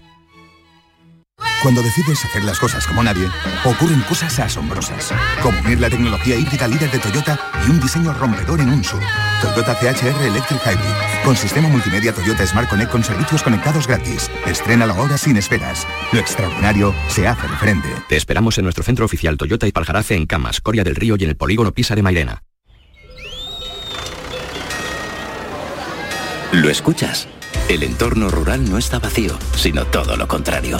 Cuando decides hacer las cosas como nadie, ocurren cosas asombrosas, como unir la tecnología híbrida líder de Toyota y un diseño rompedor en un SUV. Toyota CHR Electric Hybrid, con sistema multimedia Toyota Smart Connect con servicios conectados gratis. Estrena ahora sin esperas. Lo extraordinario se hace de frente. Te esperamos en nuestro centro oficial Toyota y Paljarafe en Camas, Coria del Río y en el polígono Pisa de Mairena. ¿Lo escuchas? El entorno rural no está vacío, sino todo lo contrario.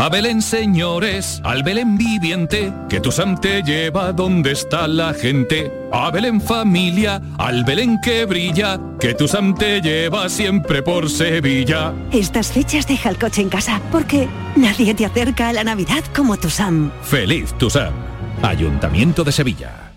A Belén, señores, al Belén viviente, que tu Sam te lleva donde está la gente. A Belén familia, al Belén que brilla, que tu Sam te lleva siempre por Sevilla. Estas fechas deja el coche en casa, porque nadie te acerca a la Navidad como TUSAM. Feliz tu Sam. Ayuntamiento de Sevilla.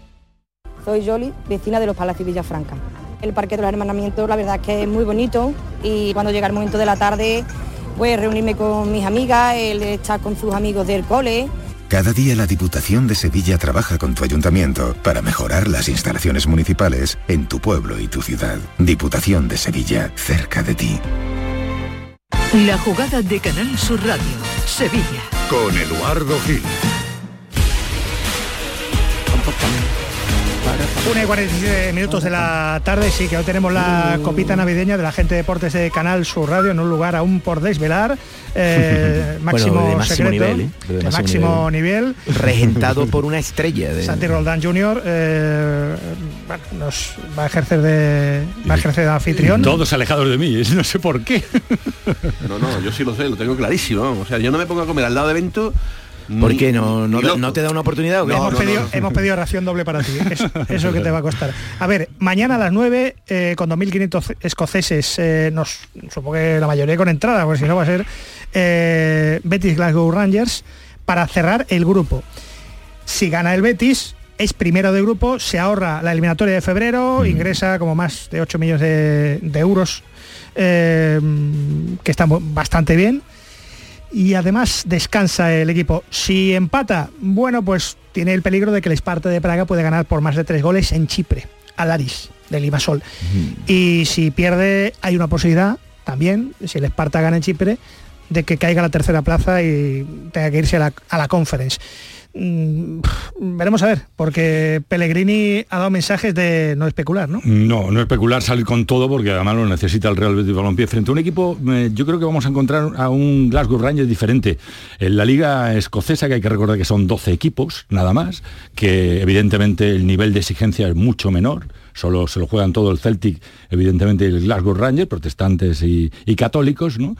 Soy Yoli, vecina de los Palacios Villafranca. El Parque de los Hermanamientos, la verdad es que es muy bonito y cuando llega el momento de la tarde, pues reunirme con mis amigas, él estar con sus amigos del cole. Cada día la Diputación de Sevilla trabaja con tu ayuntamiento para mejorar las instalaciones municipales en tu pueblo y tu ciudad. Diputación de Sevilla, cerca de ti. La jugada de Canal Sur Radio, Sevilla. Con Eduardo Gil. Una y 47 minutos de la tarde, sí que hoy tenemos la copita navideña de la gente de deportes de Canal Sur Radio en un lugar aún por desvelar, eh, Bueno, máximo, de máximo secreto, nivel, ¿eh? De de máximo máximo nivel. Regentado por una estrella de... Santi Roldán Jr. eh, bueno, nos va a ejercer de va a ejercer de anfitrión. Todos alejados de mí, no sé por qué. No, no, yo sí lo sé, lo tengo clarísimo. O sea, yo no me pongo a comer al lado de evento. ¿Por qué? ¿No, no, te da una oportunidad o qué? hemos, pedido, hemos pedido ración doble para ti, eso, eso que te va a costar. A ver, mañana a las 9, eh, con 2.500 escoceses, eh, nos, supongo que la mayoría con entrada, porque si no va a ser eh, Betis Glasgow Rangers, para cerrar el grupo. Si gana el Betis, es primero de grupo, se ahorra la eliminatoria de febrero, ingresa como más de 8 millones de, de euros, eh, que está bastante bien y además descansa el equipo. Si empata, bueno, pues tiene el peligro de que el Esparta de Praga puede ganar por más de tres goles en Chipre, al Aris, de Limasol. Y si pierde, hay una posibilidad también, si el Esparta gana en Chipre, de que caiga a la tercera plaza y tenga que irse a la, a la conference. Mm, veremos a ver, porque Pellegrini ha dado mensajes de no especular, ¿no? No, no especular, salir con todo porque además lo necesita el Real Betis Balompié frente a un equipo. eh, yo creo que vamos a encontrar a un Glasgow Rangers diferente. En la liga escocesa, que hay que recordar que son 12 equipos, nada más, que evidentemente el nivel de exigencia es mucho menor. Solo se lo juegan todo el Celtic, evidentemente el Glasgow Rangers, protestantes y, católicos, ¿no?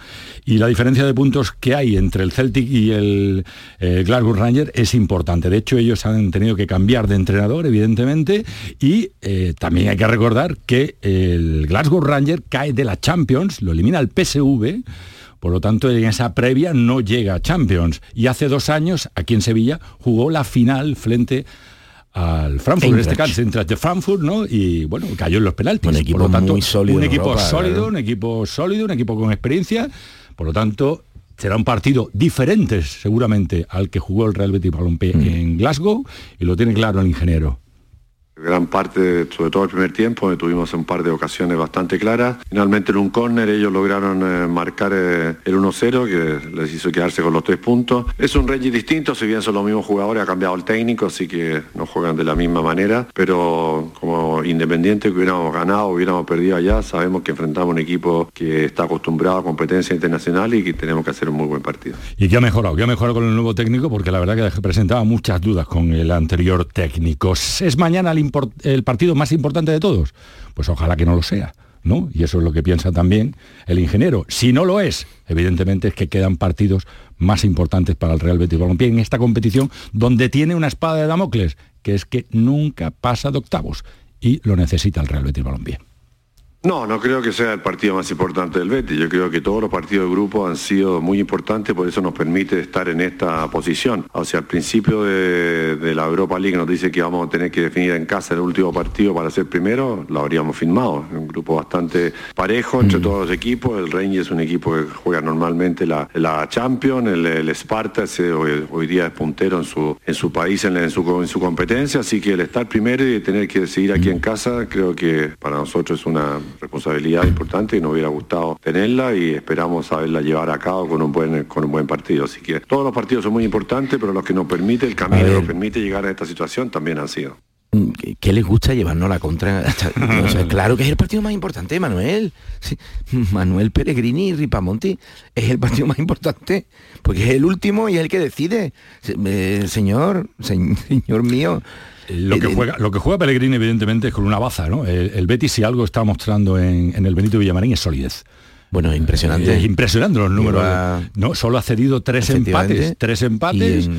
Y la diferencia de puntos que hay entre el Celtic y el eh, Glasgow Rangers es importante. De hecho, ellos han tenido que cambiar de entrenador, evidentemente, y eh, también hay que recordar que el Glasgow Rangers cae de la Champions, lo elimina el PSV, por lo tanto, en esa previa no llega a Champions. Y hace dos años, aquí en Sevilla, jugó la final frente al Frankfurt, en este caso, Eintracht de Frankfurt, ¿no? Y bueno, cayó en los penaltis. Un equipo por lo tanto, muy sólido Un equipo Europa, sólido, claro. un equipo sólido, un equipo con experiencia. Por lo tanto, será un partido diferente seguramente al que jugó el Real Betis Balompié en Glasgow y lo tiene claro el ingeniero. Gran parte, sobre todo el primer tiempo, tuvimos un par de ocasiones bastante claras. Finalmente en un córner ellos lograron eh, marcar eh, el 1-0, que les hizo quedarse con los tres puntos. Es un Reggie distinto, si bien son los mismos jugadores, ha cambiado el técnico, así que no juegan de la misma manera. Pero como independiente que hubiéramos ganado, hubiéramos perdido allá, sabemos que enfrentamos un equipo que está acostumbrado a competencia internacional y que tenemos que hacer un muy buen partido. Y que ha mejorado, que ha mejorado con el nuevo técnico, porque la verdad que presentaba muchas dudas con el anterior técnico. Es mañana el partido más importante de todos? Pues ojalá que no lo sea. ¿No? Y eso es lo que piensa también el ingeniero. Si no lo es, evidentemente es que quedan partidos más importantes para el Real Betis Balompié en esta competición donde tiene una espada de Damocles, que es que nunca pasa de octavos y lo necesita el Real Betis Balompié. No, no creo que sea el partido más importante del Betis. Yo creo que todos los partidos de grupo han sido muy importantes, por eso nos permite estar en esta posición. O sea, al principio de, la Europa League nos dice que vamos a tener que definir en casa el último partido para ser primero, lo habríamos firmado. Un grupo bastante parejo entre todos los equipos. El Rangers es un equipo que juega normalmente la, la Champions, el, el Sparta hoy, día es puntero en su, en su país, en, su, en su competencia, así que el estar primero y tener que decidir aquí en casa, creo que para nosotros es una responsabilidad importante y nos hubiera gustado tenerla y esperamos saberla llevar a cabo con un buen, con un buen partido. Así que todos los partidos son muy importantes, pero los que nos permite, el camino nos permite llegar a esta situación también han sido. ¿Qué les gusta llevarnos la contra? claro que es el partido más importante, Manuel. Manuel Pellegrini y Ripamonti es el partido más importante, porque es el último y es el que decide. Eh, señor, señor mío, lo que, juega, lo que juega Pellegrini, evidentemente, es con una baza, ¿no? El, Betis, si algo está mostrando en, el Benito Villamarín, es solidez. Bueno, impresionante. Es impresionante los números. No, solo ha cedido tres empates. Tres empates.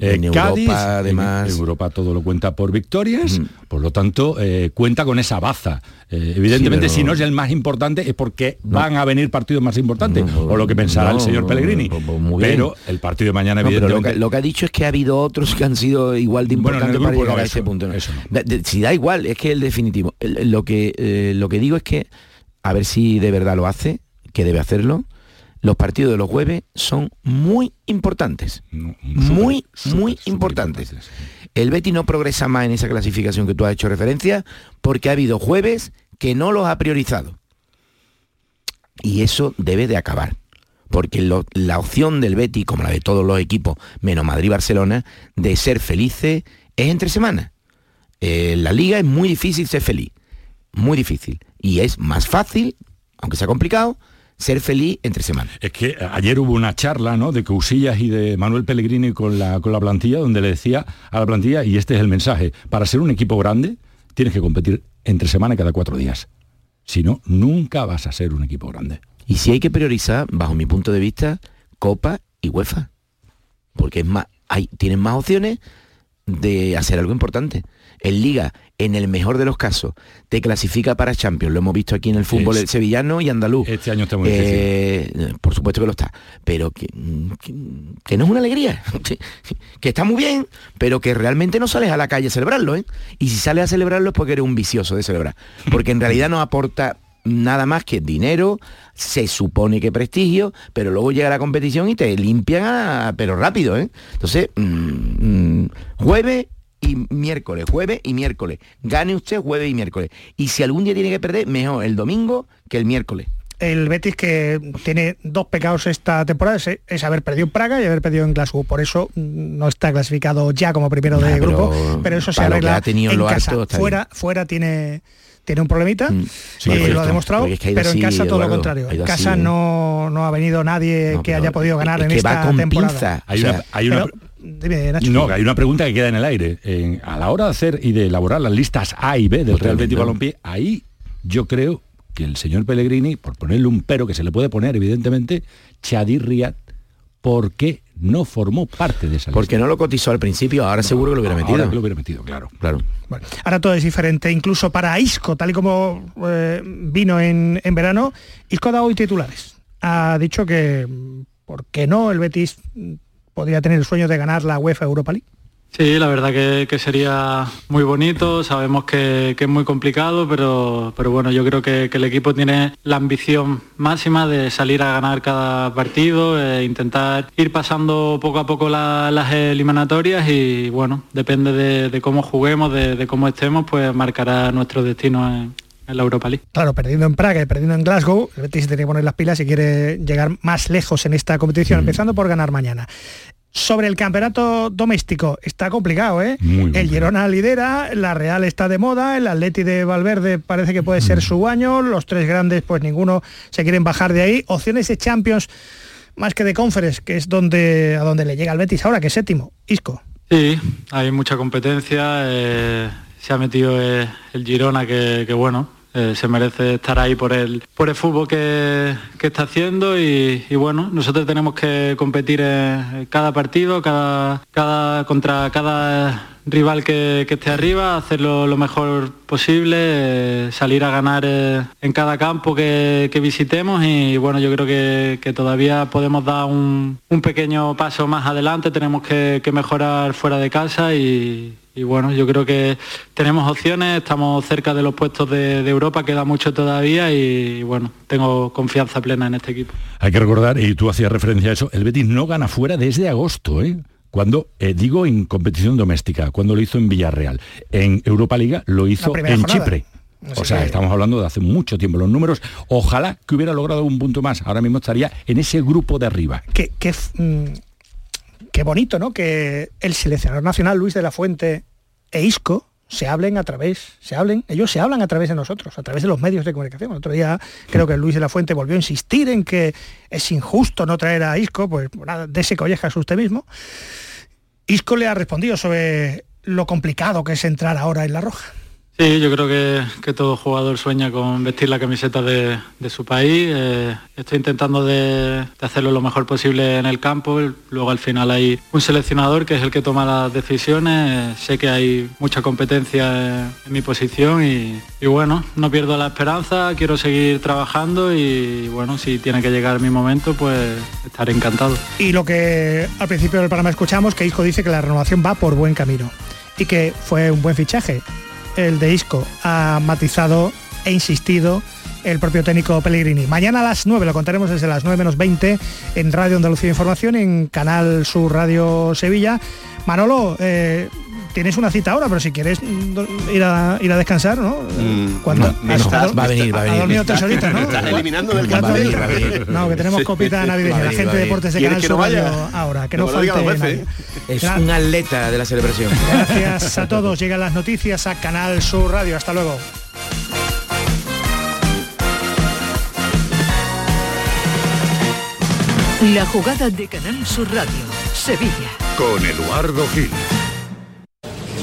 Eh, en Europa, además. En Europa todo lo cuenta por victorias, por lo tanto, eh, cuenta con esa baza. Eh, evidentemente, si no es el más importante, es porque van a venir partidos más importantes, o lo que pensará el señor Pellegrini. Pero el partido de mañana, evidentemente... Lo que, ha dicho es que ha habido otros que han sido igual de importantes para llegar a ese punto. si da igual, es que el definitivo. lo, que, lo que digo es que, a ver si de verdad lo hace, que debe hacerlo, los partidos de los jueves son muy importantes. muy, muy importantes. El Betty no progresa más en esa clasificación que tú has hecho referencia porque ha habido jueves que no los ha priorizado. Y eso debe de acabar. Porque la opción del Betty, como la de todos los equipos, menos Madrid y Barcelona, de ser felices es entre semanas. En la liga es muy difícil ser feliz. Muy difícil. Y es más fácil, aunque sea complicado, ser feliz entre semanas. Es que ayer hubo una charla ¿no? de Cousillas y de Manuel Pellegrini con la, con la plantilla, donde le decía a la plantilla, y este es el mensaje, para ser un equipo grande tienes que competir entre semana cada cuatro días. Si no, nunca vas a ser un equipo grande. Y si hay que priorizar, bajo mi punto de vista, Copa y UEFA. Porque es más, hay, tienen más opciones de hacer algo importante. En Liga en el mejor de los casos, te clasifica para Champions. Lo hemos visto aquí en el fútbol sevillano y andaluz. Este año está muy difícil. Eh, por supuesto que lo está. Pero que, que, no es una alegría. que está muy bien, pero que realmente no sales a la calle a celebrarlo. ¿eh? Y si sales a celebrarlo es porque eres un vicioso de celebrar. Porque en realidad no aporta nada más que dinero, se supone que prestigio, pero luego llega la competición y te limpian, pero rápido. ¿eh? Entonces, mm, mm, jueves y miércoles, jueves y miércoles. Gane usted jueves y miércoles. Y si algún día tiene que perder, mejor el domingo que el miércoles. El Betis que tiene dos pecados esta temporada es, haber perdido en Praga y haber perdido en Glasgow. Por eso no está clasificado ya como primero de grupo, pero eso se arregla ha tenido en casa. fuera, fuera tiene tiene un problemita mm. y lo ha demostrado, pero en casa todo lo contrario. En casa no, no, ha venido nadie que haya podido ganar en esta temporada. Hay una, no, hay una pregunta que queda en el aire. a la hora de hacer y de elaborar las listas A y B del Real Betis Balompié, ahí yo creo que el señor Pellegrini, por ponerle un pero que se le puede poner, evidentemente, Chadir Riyad, ¿por qué no formó parte de esa lista? Porque no lo cotizó al principio, ahora seguro que lo hubiera metido. lo hubiera metido, claro. claro. ahora todo es diferente, incluso para Isco, tal y como eh, vino en, en verano, Isco ha dado hoy titulares. Ha dicho que, ¿por qué no? El Betis podría tener el sueño de ganar la UEFA Europa League. Sí, la verdad que, que sería muy bonito, sabemos que, que es muy complicado, pero, pero bueno, yo creo que, que el equipo tiene la ambición máxima de salir a ganar cada partido, e intentar ir pasando poco a poco la- las eliminatorias y bueno, depende de, de cómo juguemos, de, de cómo estemos, pues marcará nuestro destino en, en la Europa League. Claro, perdiendo en Praga y perdiendo en Glasgow, el Betis se tiene que poner las pilas si quiere llegar más lejos en esta competición, empezando por ganar mañana. Sobre el campeonato doméstico, está complicado, ¿eh? el Girona lidera, la Real está de moda, el Atleti de Valverde parece que puede ser su año, los tres grandes pues ninguno se quieren bajar de ahí. Opciones de Champions más que de Conference, que es donde a donde le llega el Betis ahora, que es séptimo. Isco. Sí, hay mucha competencia, eh, se ha metido eh, el Girona que, que bueno, eh, se merece estar ahí por el, por el fútbol que, que está haciendo y, bueno, nosotros tenemos que competir cada partido, cada, cada, contra cada rival que, que esté arriba, hacerlo lo mejor posible, eh, salir a ganar eh, en cada campo que, que visitemos y bueno, yo creo que, todavía podemos dar un, un pequeño paso más adelante, tenemos que mejorar fuera de casa y, y bueno, yo creo que tenemos opciones, estamos cerca de los puestos de, de Europa, queda mucho todavía y bueno, tengo confianza plena en este equipo. Hay que recordar, y tú hacías referencia a eso, el Betis no gana fuera desde agosto, ¿eh? Cuando, eh, digo en competición doméstica, cuando lo hizo en Villarreal. En Europa Liga lo hizo en jornada. Chipre. Así O sea, que- estamos hablando de hace mucho tiempo. Los números, ojalá que hubiera logrado un punto más. Ahora mismo estaría en ese grupo de arriba. Qué, qué, mm, qué bonito, ¿no? Que el seleccionador nacional Luis de la Fuente e Isco se hablen a través, se hablen, ellos se hablan a través de nosotros, a través de los medios de comunicación. El otro día creo que Luis de la Fuente volvió a insistir en que es injusto no traer a Isco, pues nada, dese collejas usted mismo. Isco le ha respondido sobre lo complicado que es entrar ahora en la roja. Sí, yo creo que, que todo jugador sueña con vestir la camiseta de, su país. Eh, estoy intentando de, hacerlo lo mejor posible en el campo. Luego al final hay un seleccionador que es el que toma las decisiones. Eh, sé que hay mucha competencia en, mi posición y, y bueno, no pierdo la esperanza. Quiero seguir trabajando y bueno, si tiene que llegar mi momento, pues estaré encantado. Y lo que al principio del programa escuchamos, que Isco dice que la renovación va por buen camino y que fue un buen fichaje. El de Isco ha matizado e insistido el propio técnico Pellegrini. Mañana a las 9, lo contaremos desde las 9 menos 20 en Radio Andalucía Información, en Canal Sur Radio Sevilla. Manolo, eh, tienes una cita ahora, pero si quieres mm, ir a, ir a descansar, ¿no? ¿Cuándo? no, Has no, va a venir, va a ha venir. dormido tres horitas, ¿no? Estás eliminando del venir. No, que tenemos copita navideña. La gente de. Deportes de ¿Quieres Canal Sur ahora, que No falte nadie. Es Gra- un atleta de la celebración. Gracias a todos. Llegan las noticias a Canal Sur Radio. Hasta luego. La jugada de Canal Sur Radio, Sevilla. Con Eduardo Gil.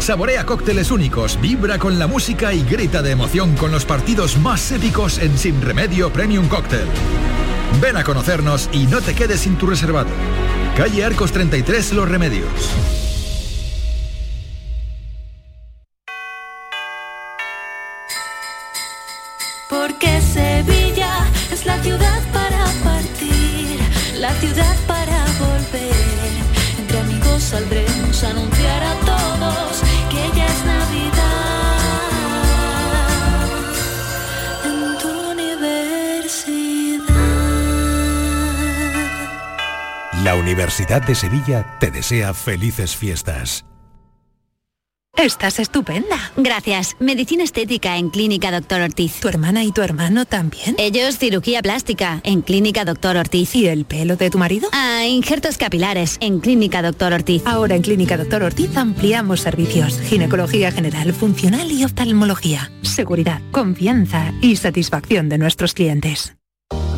Saborea cócteles únicos, vibra con la música y grita de emoción con los partidos más épicos en Sin Remedio Premium Cóctel. Ven a conocernos y no te quedes sin tu reservado. Calle Arcos 33 Los Remedios. Porque Sevilla es la ciudad para partir, la ciudad para volver. Entre amigos saldremos a anunciar Universidad de Sevilla te desea felices fiestas. Estás estupenda. Gracias. Medicina estética en Clínica Doctor Ortiz. ¿Tu hermana y tu hermano también? Ellos cirugía plástica en Clínica Doctor Ortiz. ¿Y el pelo de tu marido? Ah, injertos capilares en Clínica Doctor Ortiz. Ahora en Clínica Doctor Ortiz ampliamos servicios. Ginecología general, funcional y oftalmología. Seguridad, confianza y satisfacción de nuestros clientes.